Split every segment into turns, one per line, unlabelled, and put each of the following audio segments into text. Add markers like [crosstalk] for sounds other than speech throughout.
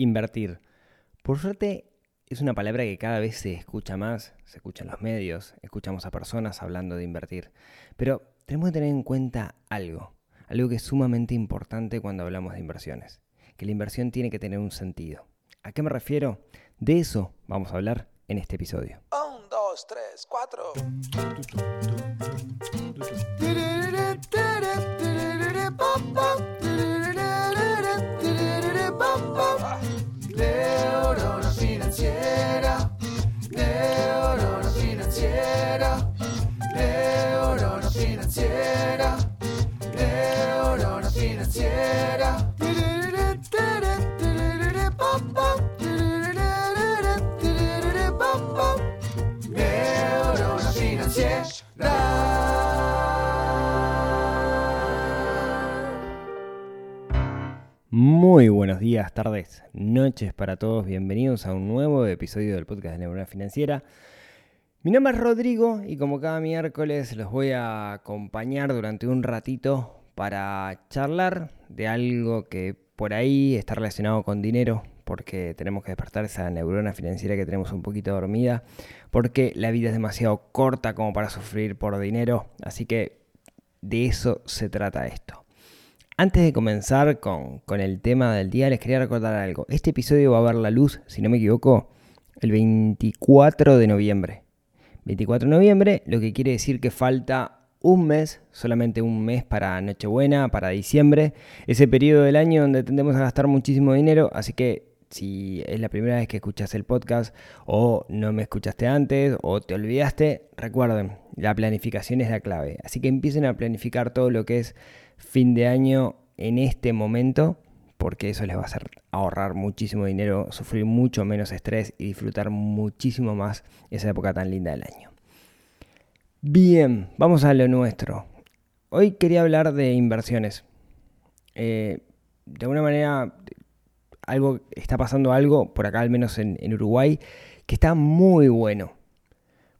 Invertir. Por suerte es una palabra que cada vez se escucha más, se escucha en los medios, escuchamos a personas hablando de invertir. Pero tenemos que tener en cuenta algo, algo que es sumamente importante cuando hablamos de inversiones, que la inversión tiene que tener un sentido. ¿A qué me refiero? De eso vamos a hablar en este episodio.
Un, dos, tres, cuatro. Financiera. Neurona financiera. Neurona financiera. Neurona financiera.
Muy buenos días, tardes, noches para todos. Bienvenidos a un nuevo episodio del podcast de Neurona Financiera. Mi nombre es Rodrigo y como cada miércoles los voy a acompañar durante un ratito para charlar de algo que por ahí está relacionado con dinero, porque tenemos que despertar esa neurona financiera que tenemos un poquito dormida, porque la vida es demasiado corta como para sufrir por dinero, así que de eso se trata esto. Antes de comenzar con, con, el tema del día, les quería recordar algo. Este episodio va a ver la luz, si no me equivoco, el 24 de noviembre. 24 de noviembre, lo que quiere decir que falta un mes, solamente un mes para Nochebuena, para diciembre, ese periodo del año donde tendemos a gastar muchísimo dinero, así que si es la primera vez que escuchas el podcast o no me escuchaste antes o te olvidaste, recuerden, la planificación es la clave. Así que empiecen a planificar todo lo que es fin de año en este momento, porque eso les va a hacer ahorrar muchísimo dinero, sufrir mucho menos estrés y disfrutar muchísimo más esa época tan linda del año. Bien, vamos a lo nuestro. Hoy quería hablar de inversiones. Eh, de alguna manera algo, está pasando algo, por acá al menos en, en, Uruguay, que está muy bueno.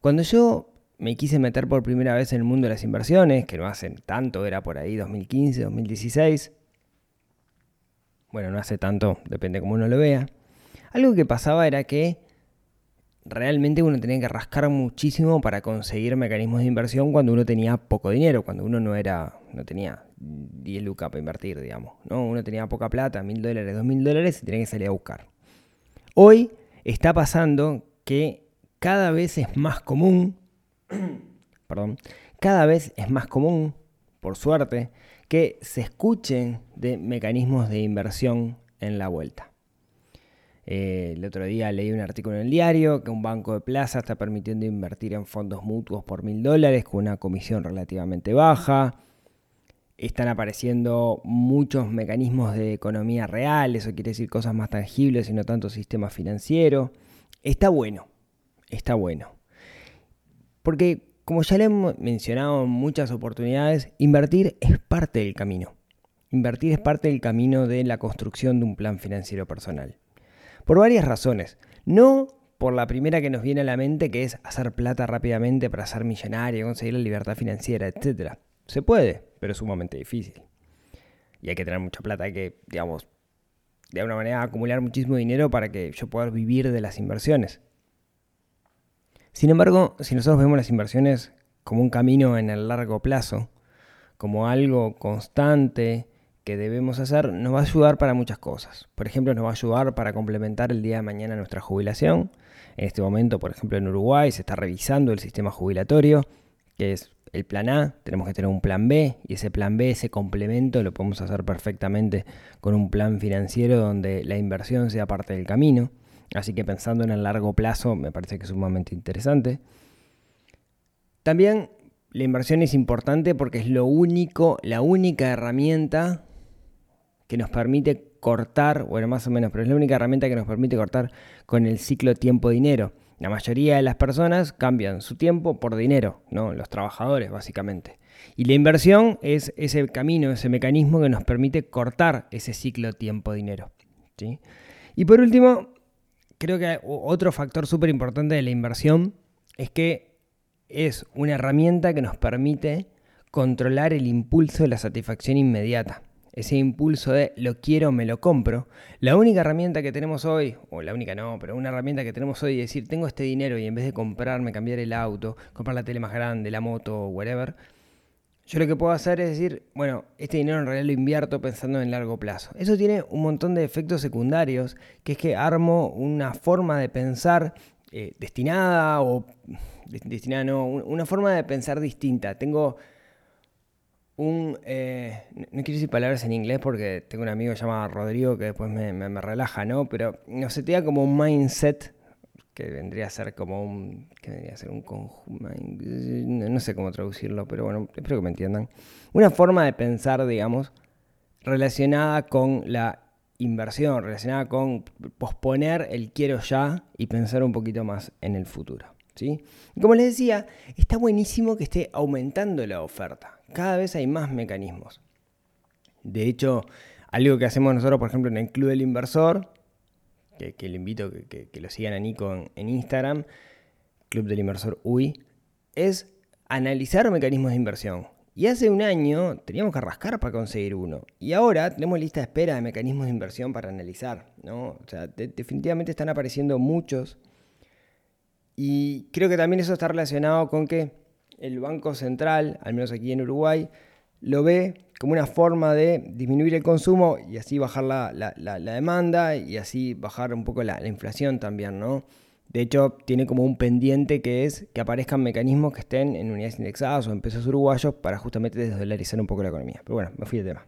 Cuando yo me quise meter por primera vez en el mundo de las inversiones, que no hacen tanto, era por ahí 2015, 2016, bueno, no hace tanto, depende cómo uno lo vea, algo que pasaba era que realmente uno tenía que rascar muchísimo para conseguir mecanismos de inversión cuando uno tenía poco dinero, cuando uno no era, no tenía 10 lucas para invertir, digamos. ¿no? Uno tenía poca plata, mil dólares, dos mil dólares y tenía que salir a buscar. Hoy está pasando que cada vez es más común, [clears throat] perdón, cada vez es más común, por suerte, que se escuchen de mecanismos de inversión en la vuelta. Eh, el otro día leí un artículo en el diario que un banco de plaza está permitiendo invertir en fondos mutuos por mil dólares con una comisión relativamente baja. Están apareciendo muchos mecanismos de economía real, eso quiere decir cosas más tangibles y no tanto sistema financiero. Está bueno, está bueno. Porque como ya le hemos mencionado en muchas oportunidades, invertir es parte del camino. Invertir es parte del camino de la construcción de un plan financiero personal. Por varias razones. No por la primera que nos viene a la mente, que es hacer plata rápidamente para ser millonario, conseguir la libertad financiera, etc. Se puede, pero es sumamente difícil. Y hay que tener mucha plata, hay que, digamos, de alguna manera acumular muchísimo dinero para que yo pueda vivir de las inversiones. Sin embargo, si nosotros vemos las inversiones como un camino en el largo plazo, como algo constante que debemos hacer, nos va a ayudar para muchas cosas. Por ejemplo, nos va a ayudar para complementar el día de mañana nuestra jubilación. En este momento, por ejemplo, en Uruguay se está revisando el sistema jubilatorio, que es el plan A, tenemos que tener un plan B y ese plan B, ese complemento, lo podemos hacer perfectamente con un plan financiero donde la inversión sea parte del camino. Así que pensando en el largo plazo me parece que es sumamente interesante. También la inversión es importante porque es lo único, la única herramienta que nos permite cortar, bueno, más o menos, pero es la única herramienta que nos permite cortar con el ciclo tiempo-dinero. La mayoría de las personas cambian su tiempo por dinero, ¿no? Los trabajadores, básicamente. Y la inversión es ese camino, ese mecanismo que nos permite cortar ese ciclo tiempo-dinero. ¿sí? Y por último, creo que otro factor súper importante de la inversión es que es una herramienta que nos permite controlar el impulso de la satisfacción inmediata. ese impulso de lo quiero, me lo compro, la única herramienta que tenemos hoy, o la única no, pero una herramienta que tenemos hoy es decir, tengo este dinero y en vez de comprarme, cambiar el auto, comprar la tele más grande, la moto, whatever, yo lo que puedo hacer es decir, bueno, este dinero en realidad lo invierto pensando en largo plazo. Eso tiene un montón de efectos secundarios, que es que armo una forma de pensar eh, destinada o destinada no, una forma de pensar distinta. Tengo un, eh, no quiero decir palabras en inglés porque tengo un amigo llamado Rodrigo que después me, relaja, ¿no? Pero no se te da como un mindset que vendría a ser como un, que vendría a ser un conjunto, no sé cómo traducirlo, pero bueno, espero que me entiendan. Una forma de pensar, digamos, relacionada con la inversión, relacionada con posponer el quiero ya y pensar un poquito más en el futuro. ¿sí? Como les decía, está buenísimo que esté aumentando la oferta. Cada vez hay más mecanismos. De hecho, algo que hacemos nosotros, por ejemplo, en el Club del Inversor, que, le invito a que, lo sigan a Nico en, Instagram, Club del Inversor UI, es analizar mecanismos de inversión. Y hace un año teníamos que rascar para conseguir uno. Y ahora tenemos lista de espera de mecanismos de inversión para analizar. ¿no? O sea, definitivamente están apareciendo muchos. Y creo que también eso está relacionado con que el Banco Central, al menos aquí en Uruguay, lo ve como una forma de disminuir el consumo y así bajar la, demanda y así bajar un poco la, inflación también, ¿no? De hecho, tiene como un pendiente que es que aparezcan mecanismos que estén en unidades indexadas o en pesos uruguayos para justamente desdolarizar un poco la economía. Pero bueno, me fui del tema.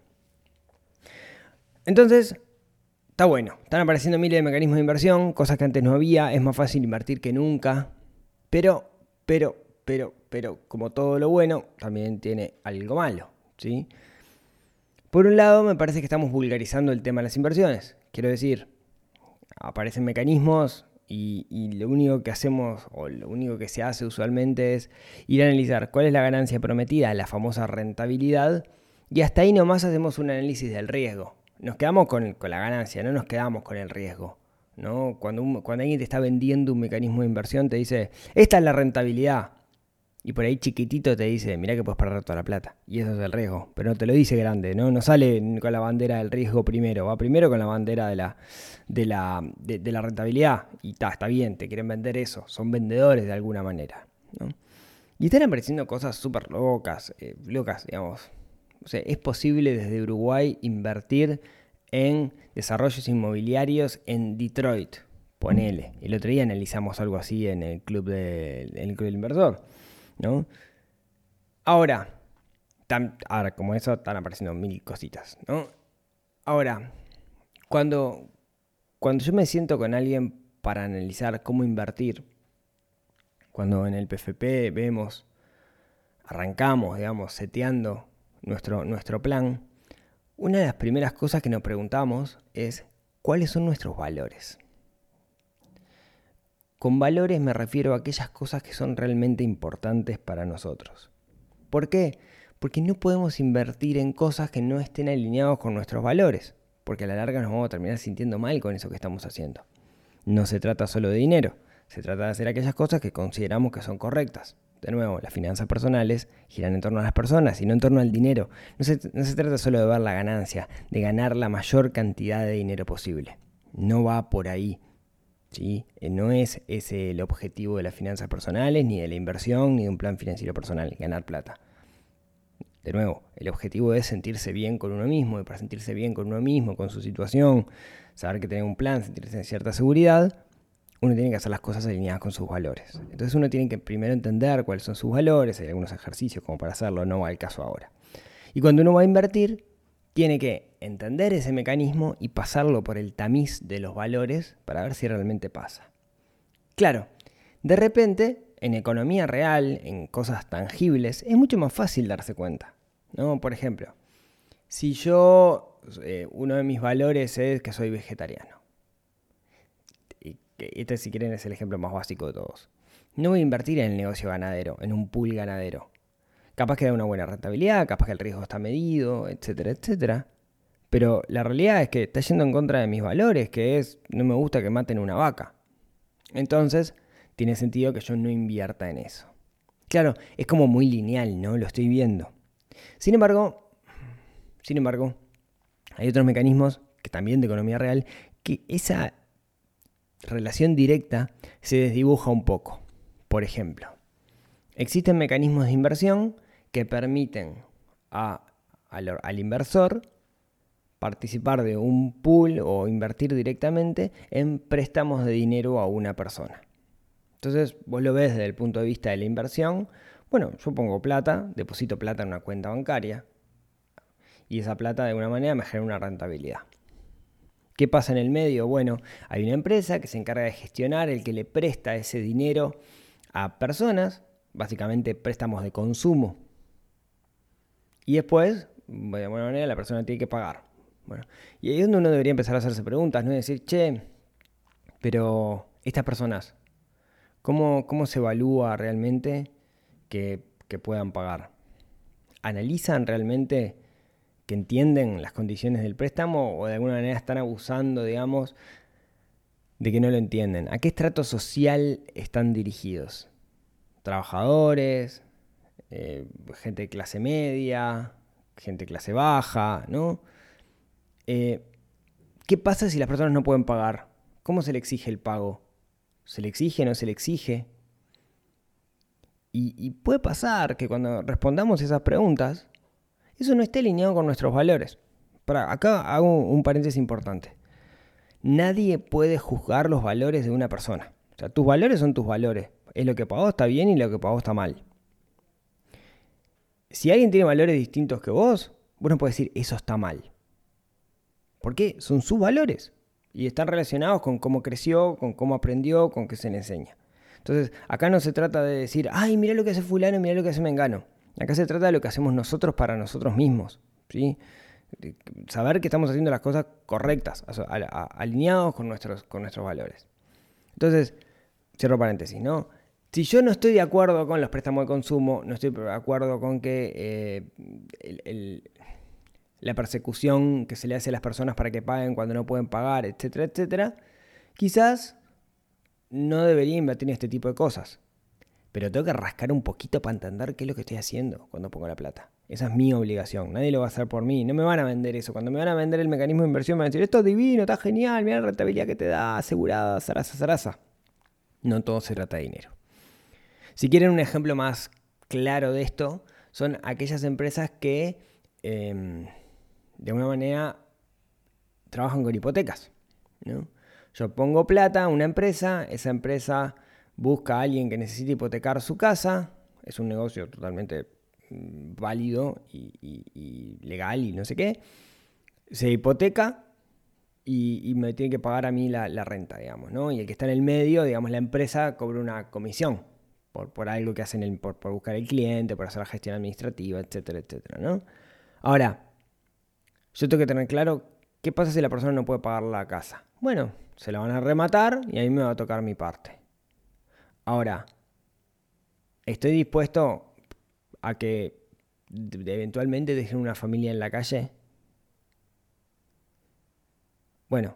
Entonces, está bueno. Están apareciendo miles de mecanismos de inversión, cosas que antes no había. Es más fácil invertir que nunca. Pero, pero, pero, pero, como todo lo bueno, también tiene algo malo. ¿Sí? Por un lado, me parece que estamos vulgarizando el tema de las inversiones. Quiero decir, aparecen mecanismos y, lo único que hacemos, o lo único que se hace usualmente es ir a analizar cuál es la ganancia prometida, la famosa rentabilidad, y hasta ahí nomás hacemos un análisis del riesgo. Nos quedamos con, la ganancia, no nos quedamos con el riesgo. ¿no? Cuando, cuando alguien te está vendiendo un mecanismo de inversión, te dice, esta es la rentabilidad. Y por ahí chiquitito te dice, mira que puedes perder toda la plata. Y eso es el riesgo. Pero no te lo dice grande, ¿no? No sale con la bandera del riesgo primero. Va primero con la bandera de la, de la, de, la rentabilidad. Y está, está bien, te quieren vender eso. Son vendedores de alguna manera. Y están apareciendo cosas súper locas, eh, locas, digamos. O sea, es posible desde Uruguay invertir en desarrollos inmobiliarios en Detroit. Ponele. El otro día analizamos algo así en el club, de, en el club del inversor. ¿No? Ahora, ahora, como eso, están apareciendo mil cositas, ¿no? Ahora, cuando, cuando yo me siento con alguien para analizar cómo invertir, cuando en el PFP vemos, arrancamos, digamos, seteando nuestro, nuestro plan, una de las primeras cosas que nos preguntamos es cuáles son nuestros valores. Con valores me refiero a aquellas cosas que son realmente importantes para nosotros. ¿Por qué? Porque no podemos invertir en cosas que no estén alineados con nuestros valores, porque a la larga nos vamos a terminar sintiendo mal con eso que estamos haciendo. No se trata solo de dinero, se trata de hacer aquellas cosas que consideramos que son correctas. De nuevo, las finanzas personales giran en torno a las personas y no en torno al dinero. No se, no se trata solo de ver la ganancia, de ganar la mayor cantidad de dinero posible. No va por ahí. ¿Sí? Eh, no es ese el objetivo de las finanzas personales, ni de la inversión, ni de un plan financiero personal, ganar plata. De nuevo, el objetivo es sentirse bien con uno mismo, y para sentirse bien con uno mismo, con su situación, saber que tiene un plan, sentirse en cierta seguridad, uno tiene que hacer las cosas alineadas con sus valores. Entonces uno tiene que primero entender cuáles son sus valores, hay algunos ejercicios como para hacerlo, no va al caso ahora. Y cuando uno va a invertir, tiene que entender ese mecanismo y pasarlo por el tamiz de los valores para ver si realmente pasa. Claro, de repente, en economía real, en cosas tangibles, es mucho más fácil darse cuenta. ¿no? Por ejemplo, si yo, eh, uno de mis valores es que soy vegetariano. Y este, si quieren, es el ejemplo más básico de todos. No voy a invertir en el negocio ganadero, en un pool ganadero. Capaz que da una buena rentabilidad, capaz que el riesgo está medido, etcétera, etcétera. Pero la realidad es que está yendo en contra de mis valores, que es, no me gusta que maten una vaca. Entonces, tiene sentido que yo no invierta en eso. Claro, es como muy lineal, ¿no? Lo estoy viendo. Sin embargo, sin embargo, Hay otros mecanismos, que también de economía real, que esa relación directa se desdibuja un poco. Por ejemplo, existen mecanismos de inversión que permiten al, al inversor participar de un pool o invertir directamente en préstamos de dinero a una persona. Entonces, vos lo ves desde el punto de vista de la inversión. Bueno, yo pongo plata, deposito plata en una cuenta bancaria y esa plata de alguna manera me genera una rentabilidad. ¿Qué pasa en el medio? Bueno, hay una empresa que se encarga de gestionar el que le presta ese dinero a personas, básicamente préstamos de consumo. Y después, de alguna manera, la persona tiene que pagar. Bueno, y ahí es donde uno debería empezar a hacerse preguntas, ¿no? Y decir, che, pero estas personas, ¿cómo, cómo se evalúa realmente que, que puedan pagar? ¿Analizan realmente que entienden las condiciones del préstamo o de alguna manera están abusando, digamos, de que no lo entienden? ¿A qué estrato social están dirigidos? ¿Trabajadores? Eh, gente de clase media? ¿Gente de clase baja? ¿No? Eh, ¿Qué pasa si las personas no pueden pagar? ¿Cómo se le exige el pago? ¿Se le exige o no se le exige? Y, puede pasar que cuando respondamos esas preguntas, eso no esté alineado con nuestros valores. Para, acá hago un paréntesis importante. Nadie puede juzgar los valores de una persona. O sea, tus valores son tus valores. Es lo que vos está bien y lo que vos está mal. Si alguien tiene valores distintos que vos, vos no puedes decir eso está mal. ¿Por qué? Son sus valores. Y están relacionados con cómo creció, con cómo aprendió, con qué se le enseña. Entonces, acá no se trata de decir, ay, mira lo que hace fulano, mira lo que hace Mengano. Acá se trata de lo que hacemos nosotros para nosotros mismos. ¿sí? Saber que estamos haciendo las cosas correctas, alineados con nuestros, con nuestros valores. Entonces, cierro paréntesis, ¿no? Si yo no estoy de acuerdo con los préstamos de consumo, no estoy de acuerdo con que eh, la persecución que se le hace a las personas para que paguen cuando no pueden pagar, etcétera, etcétera, quizás no debería invertir en este tipo de cosas. Pero tengo que rascar un poquito para entender qué es lo que estoy haciendo cuando pongo la plata. Esa es mi obligación. Nadie lo va a hacer por mí. No me van a vender eso. Cuando me van a vender el mecanismo de inversión, me van a decir, esto es divino, está genial, mira la rentabilidad que te da, asegurada, zaraza, zaraza. No todo se trata de dinero. Si quieren un ejemplo más claro de esto, son aquellas empresas que eh, de alguna manera trabajan con hipotecas. Yo pongo plata a una empresa, esa empresa busca a alguien que necesite hipotecar su casa, es un negocio totalmente mm, válido y, legal y no sé qué, se hipoteca y, y me tiene que pagar a mí la, la renta, digamos, ¿no? Y el que está en el medio, digamos, la empresa cobra una comisión por, por algo que hacen, el- por, por buscar el cliente, por hacer la gestión administrativa, etcétera, etcétera, ¿no? Ahora, yo tengo que tener claro qué pasa si la persona no puede pagar la casa. Bueno, se la van a rematar y ahí me va a tocar mi parte. Ahora, ¿estoy dispuesto a que eventualmente dejen una familia en la calle? Bueno,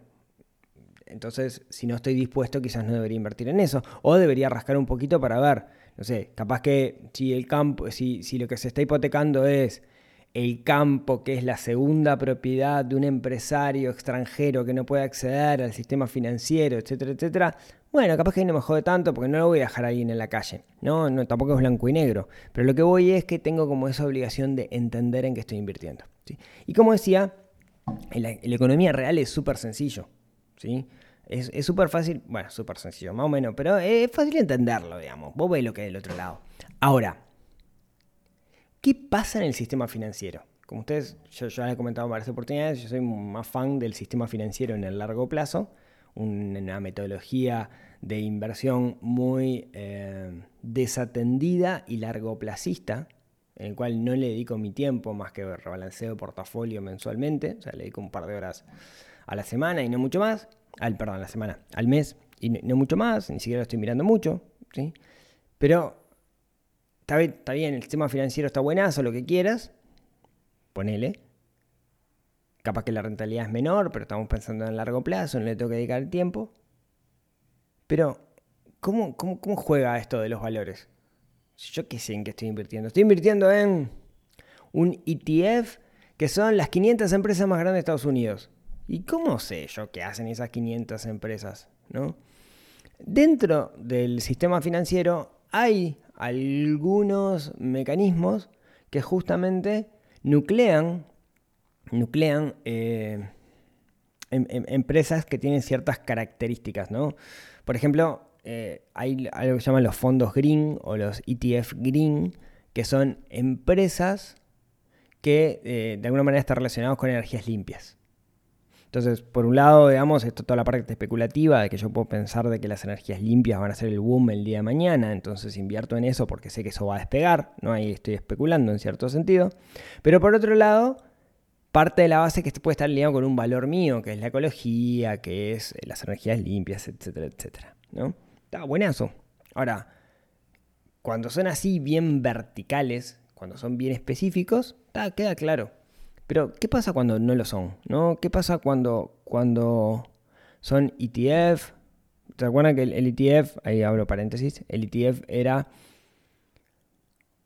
entonces si no estoy dispuesto quizás no debería invertir en eso. O debería rascar un poquito para ver, no sé, capaz que si el campo, si, si lo que se está hipotecando es el campo, que es la segunda propiedad de un empresario extranjero que no puede acceder al sistema financiero, etcétera, etcétera, bueno, capaz que ahí no me jode tanto porque no lo voy a dejar ahí en la calle. No, tampoco es blanco y negro. Pero lo que voy es que tengo como esa obligación de entender en qué estoy invirtiendo. Y como decía, la, la economía real es súper sencillo. ¿Sí? Es súper fácil, bueno, súper sencillo, más o menos, pero es fácil entenderlo, digamos. Vos ves lo que hay del otro lado. Ahora, ¿qué pasa en el sistema financiero? Como ustedes, yo, ya les he comentado en varias oportunidades, yo soy más fan del sistema financiero en el largo plazo, una metodología de inversión muy eh, desatendida y largoplacista, en el cual no le dedico mi tiempo más que rebalanceo portafolio mensualmente, o sea, le dedico un par de horas a la semana y no mucho más, al perdón, a la semana, al mes y no, mucho más, ni siquiera lo estoy mirando mucho, ¿sí? Pero está bien, el sistema financiero está buenazo, lo que quieras, ponele. Capaz que la rentabilidad es menor, pero estamos pensando en largo plazo, no le tengo que dedicar el tiempo. Pero, ¿cómo, cómo, cómo juega esto de los valores? Yo qué sé en qué estoy invirtiendo. Estoy invirtiendo en un ETF que son las 500 empresas más grandes de Estados Unidos. ¿Y cómo sé yo qué hacen esas 500 empresas? ¿no? Dentro del sistema financiero hay algunos mecanismos que justamente nuclean, nuclean eh, em- em- empresas que tienen ciertas características, ¿no? Por ejemplo, eh, hay algo que llaman los fondos green o los ETF green, que son empresas que eh, de alguna manera están relacionados con energías limpias. Entonces, por un lado, digamos, esto toda la parte especulativa de que yo puedo pensar de que las energías limpias van a ser el boom el día de mañana, entonces invierto en eso porque sé que eso va a despegar, ¿no? Ahí estoy especulando en cierto sentido. Pero por otro lado, parte de la base que puede estar ligado con un valor mío, que es la ecología, que es eh, las energías limpias, etcétera, etcétera, ¿no? Está buenazo. Ahora, cuando son así bien verticales, cuando son bien específicos, está, queda claro. Pero, ¿qué pasa cuando no lo son? ¿no? ¿Qué pasa cuando, cuando son ETF? ¿Se acuerdan que el, ETF, ahí abro paréntesis, el ETF era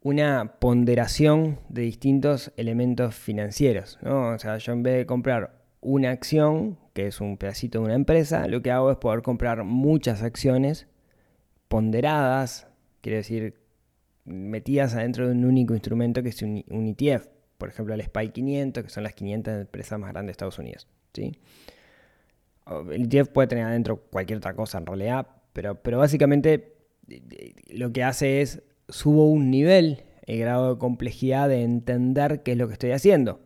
una ponderación de distintos elementos financieros? ¿no? O sea, yo en vez de comprar una acción, que es un pedacito de una empresa, lo que hago es poder comprar muchas acciones ponderadas, quiere decir metidas adentro de un único instrumento que es un ETF por ejemplo, el SPY 500, que son las 500 empresas más grandes de Estados Unidos. ¿sí? El ETF puede tener adentro cualquier otra cosa en realidad, pero, pero básicamente lo que hace es subo un nivel, el grado de complejidad de entender qué es lo que estoy haciendo.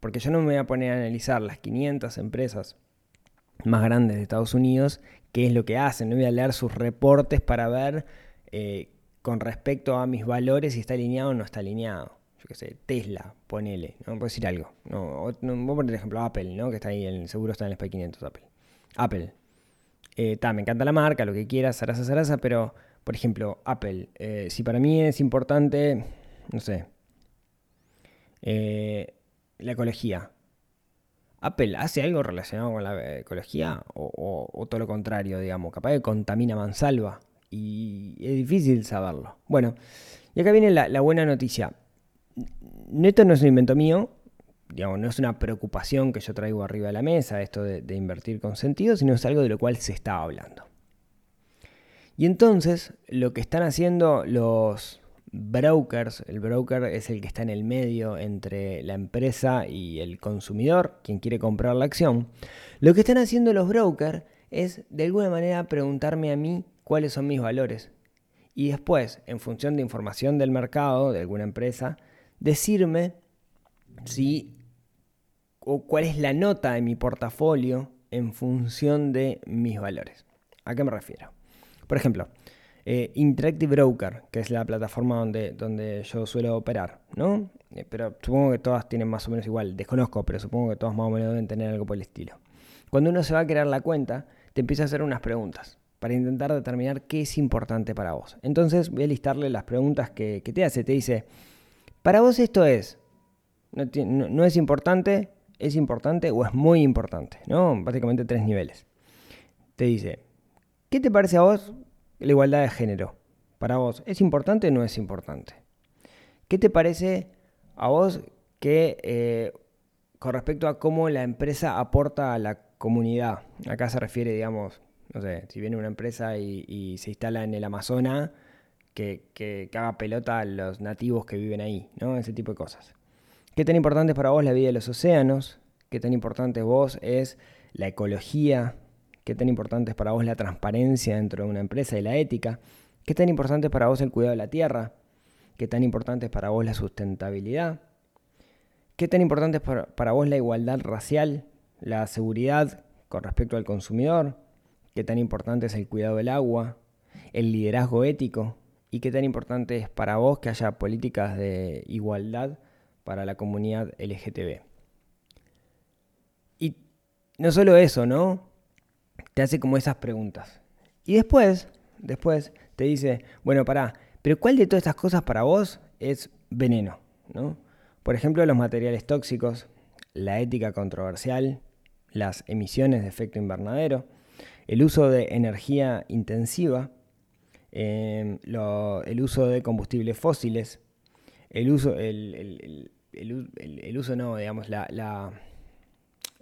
Porque yo no me voy a poner a analizar las 500 empresas más grandes de Estados Unidos, qué es lo que hacen, no voy a leer sus reportes para ver eh, con respecto a mis valores si está alineado o no está alineado qué sé, Tesla, ponele, ¿no? Puedo decir algo. No, no, voy a poner ejemplo Apple, ¿no? Que está ahí, el seguro está en el SPY 500 Apple. Apple. Eh, me encanta la marca, lo que quieras, zaraza, zaraza, pero, por ejemplo, Apple. Eh, si para mí es importante, no sé, eh, la ecología. ¿Apple hace algo relacionado con la ecología? O, o, o, todo lo contrario, digamos. Capaz que contamina mansalva. Y es difícil saberlo. Bueno, y acá viene la buena noticia esto no es un invento mío, digamos, no es una preocupación que yo traigo arriba de la mesa, esto de, de, invertir con sentido, sino es algo de lo cual se está hablando. Y entonces, lo que están haciendo los brokers, el broker es el que está en el medio entre la empresa y el consumidor, quien quiere comprar la acción, lo que están haciendo los brokers es de alguna manera preguntarme a mí cuáles son mis valores. Y después, en función de información del mercado, de alguna empresa, decirme si o cuál es la nota de mi portafolio en función de mis valores. ¿A qué me refiero? Por ejemplo, eh, Interactive Broker, que es la plataforma donde, donde yo suelo operar, ¿no? Eh, pero supongo que todas tienen más o menos igual, desconozco, pero supongo que todas más o menos deben tener algo por el estilo. Cuando uno se va a crear la cuenta, te empieza a hacer unas preguntas para intentar determinar qué es importante para vos. Entonces voy a listarle las preguntas que, que te hace. Te dice, para vos esto es, no, es importante, es importante o es muy importante, ¿no? Básicamente tres niveles. Te dice, ¿qué te parece a vos la igualdad de género? Para vos, ¿es importante o no es importante? ¿Qué te parece a vos que eh, con respecto a cómo la empresa aporta a la comunidad? Acá se refiere, digamos, no sé, si viene una empresa y se instala en el Amazonas, que, que, haga pelota a los nativos que viven ahí, ¿no? Ese tipo de cosas. ¿Qué tan importante es para vos la vida de los océanos? ¿Qué tan importante vos es la ecología? ¿Qué tan importante es para vos la transparencia dentro de una empresa y la ética? ¿Qué tan importante es para vos el cuidado de la tierra? ¿Qué tan importante es para vos la sustentabilidad? ¿Qué tan importante es para, para vos la igualdad racial, la seguridad con respecto al consumidor? ¿Qué tan importante es el cuidado del agua? ¿El liderazgo ético? Y qué tan importante es para vos que haya políticas de igualdad para la comunidad LGTB. Y no solo eso, ¿no? Te hace como esas preguntas. Y después, después te dice, bueno, pará, pero ¿cuál de todas estas cosas para vos es veneno? ¿no? Por ejemplo, los materiales tóxicos, la ética controversial, las emisiones de efecto invernadero, el uso de energía intensiva, el uso de combustibles fósiles, el uso, el, el, el, el uso no, digamos, la, la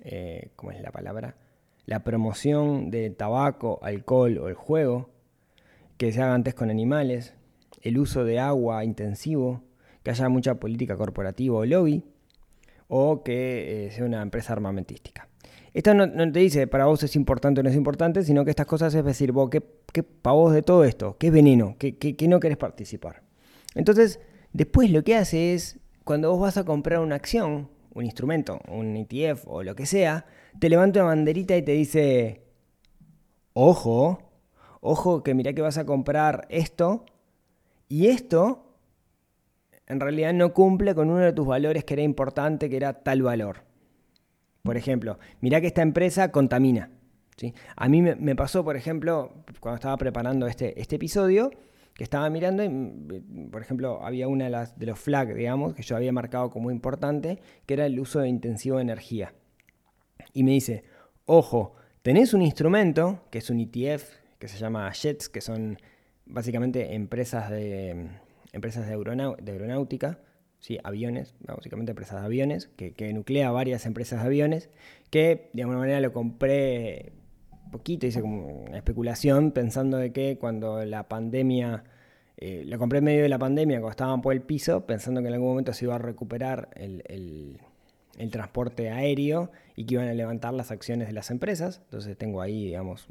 eh, ¿cómo es la palabra? La promoción de tabaco, alcohol o el juego, que se haga antes con animales, el uso de agua intensivo, que haya mucha política corporativa o lobby, o que eh, sea una empresa armamentística. Esto no, te dice para vos es importante o no es importante, sino que estas cosas es decir, vos, ¿qué, qué para vos de todo esto? ¿Qué veneno? ¿Qué, qué no querés participar? Entonces, después lo que hace es, cuando vos vas a comprar una acción, un instrumento, un ETF o lo que sea, te levanta una banderita y te dice, ojo, ojo que mira que vas a comprar esto y esto en realidad no cumple con uno de tus valores que era importante, que era tal valor. Por ejemplo, mira que esta empresa contamina. ¿sí? A mí me, pasó, por ejemplo, cuando estaba preparando este, este episodio, que estaba mirando, y, por ejemplo, había una de, de los flags, digamos, que yo había marcado como importante, que era el uso de intensivo de energía. Y me dice, ojo, tenés un instrumento, que es un ETF, que se llama JETS, que son básicamente empresas de, empresas de, aeronáutica, ¿sí? aviones, básicamente empresas de aviones, que, nuclea varias empresas de aviones, que de alguna manera lo compré poquito, hice como una especulación pensando de que cuando la pandemia, eh, lo compré en medio de la pandemia, cuando estaban por el piso, pensando que en algún momento se iba a recuperar el, el, transporte aéreo y que iban a levantar las acciones de las empresas. Entonces tengo ahí, digamos,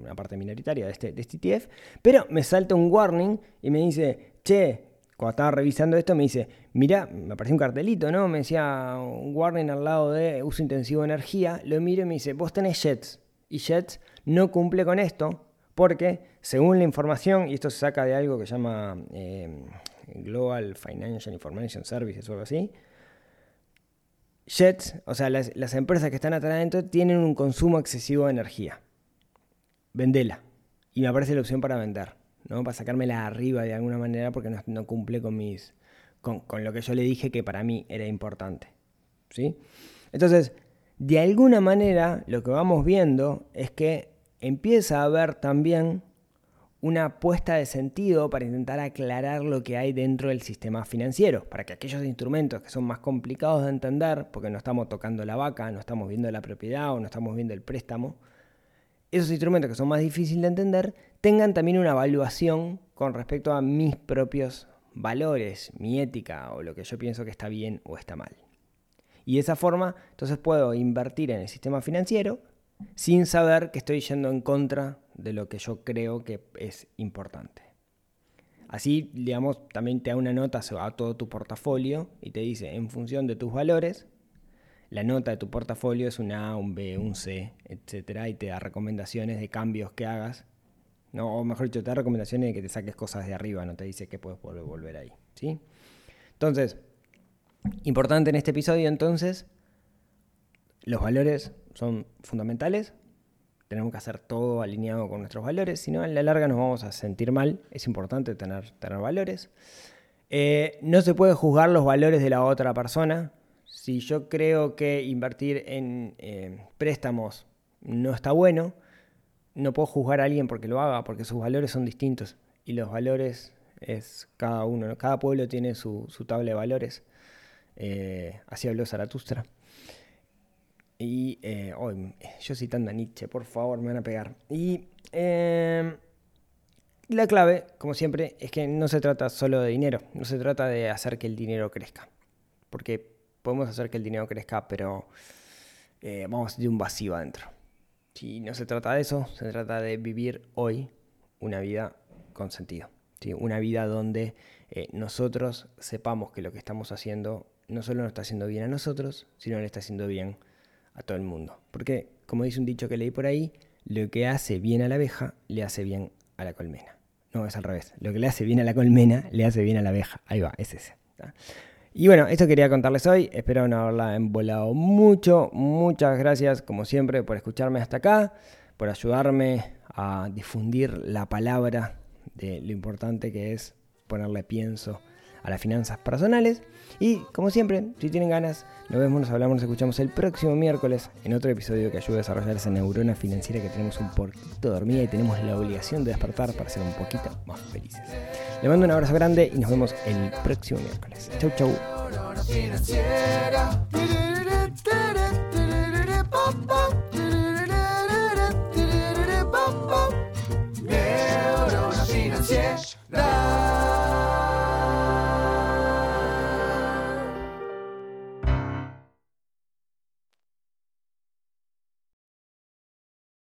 una, parte minoritaria de este, de este. Pero me salta un warning y me dice, che, cuando estaba revisando esto me dice, mira, me apareció un cartelito, ¿no? Me decía un warning al lado de uso intensivo de energía. Lo miro y me dice, vos tenés jets y Jets no cumple con esto porque, según la información, y esto se saca de algo que se llama eh, Global Financial Information Services o algo así, Jets, o sea, las, empresas que están atrás adentro, tienen un consumo excesivo de energía. Vendela. Y me aparece la opción para vender, ¿no? Para sacármela arriba de alguna manera porque no, cumple con mis. Con, con, lo que yo le dije que para mí era importante. ¿Sí? Entonces, de alguna manera lo que vamos viendo es que empieza a haber también una apuesta de sentido para intentar aclarar lo que hay dentro del sistema financiero, para que aquellos instrumentos que son más complicados de entender, porque no estamos tocando la vaca, no estamos viendo la propiedad o no estamos viendo el préstamo, esos instrumentos que son más difíciles de entender tengan también una evaluación con respecto a mis propios valores, mi ética o lo que yo pienso que está bien o está mal. Y de esa forma, entonces puedo invertir en el sistema financiero sin saber que estoy yendo en contra de lo que yo creo que es importante. Así, digamos, también te da una nota a todo tu portafolio y te dice, en función de tus valores, la nota de tu portafolio es un A, un B, un C, etc. Y te da recomendaciones de cambios que hagas. ¿No? O mejor dicho, te da recomendaciones de que te saques cosas de arriba, no te dice que puedes volver ahí. ¿sí? Entonces, Importante en este episodio entonces, los valores son fundamentales, tenemos que hacer todo alineado con nuestros valores, si no, a la larga nos vamos a sentir mal, es importante tener, tener valores. Eh, no se puede juzgar los valores de la otra persona. Si yo creo que invertir en eh, préstamos no está bueno, no puedo juzgar a alguien porque lo haga, porque sus valores son distintos. Y los valores es cada uno, cada pueblo tiene su, su tabla de valores. Eh, así habló Zaratustra. Y eh, yo citando a Nietzsche, por favor, me van a pegar. Y em, la clave, como siempre, es que no se trata solo de dinero, no se trata de hacer que el dinero crezca. Porque podemos hacer que el dinero crezca, pero eh, vamos de un vacío adentro. Si no se trata de eso, se trata de vivir hoy una vida con sentido. Una vida donde nosotros sepamos que lo que estamos haciendo no solo nos está haciendo bien a nosotros, sino le está haciendo bien a todo el mundo. Porque, como dice un dicho que leí por ahí, lo que hace bien a la abeja le hace bien a la colmena. No, es al revés. Lo que le hace bien a la colmena le hace bien a la abeja. Ahí va, es ese. Y bueno, esto quería contarles hoy. Espero no haberla embolado mucho. Muchas gracias, como siempre, por escucharme hasta acá, por ayudarme a difundir la palabra de lo importante que es ponerle pienso a las finanzas personales. Y como siempre, si tienen ganas, nos vemos, nos hablamos, nos escuchamos el próximo miércoles en otro episodio que ayude a desarrollar esa neurona financiera que tenemos un poquito dormida y tenemos la obligación de despertar para ser un poquito más felices. Le mando un abrazo grande y nos vemos el próximo miércoles. Chau, chau.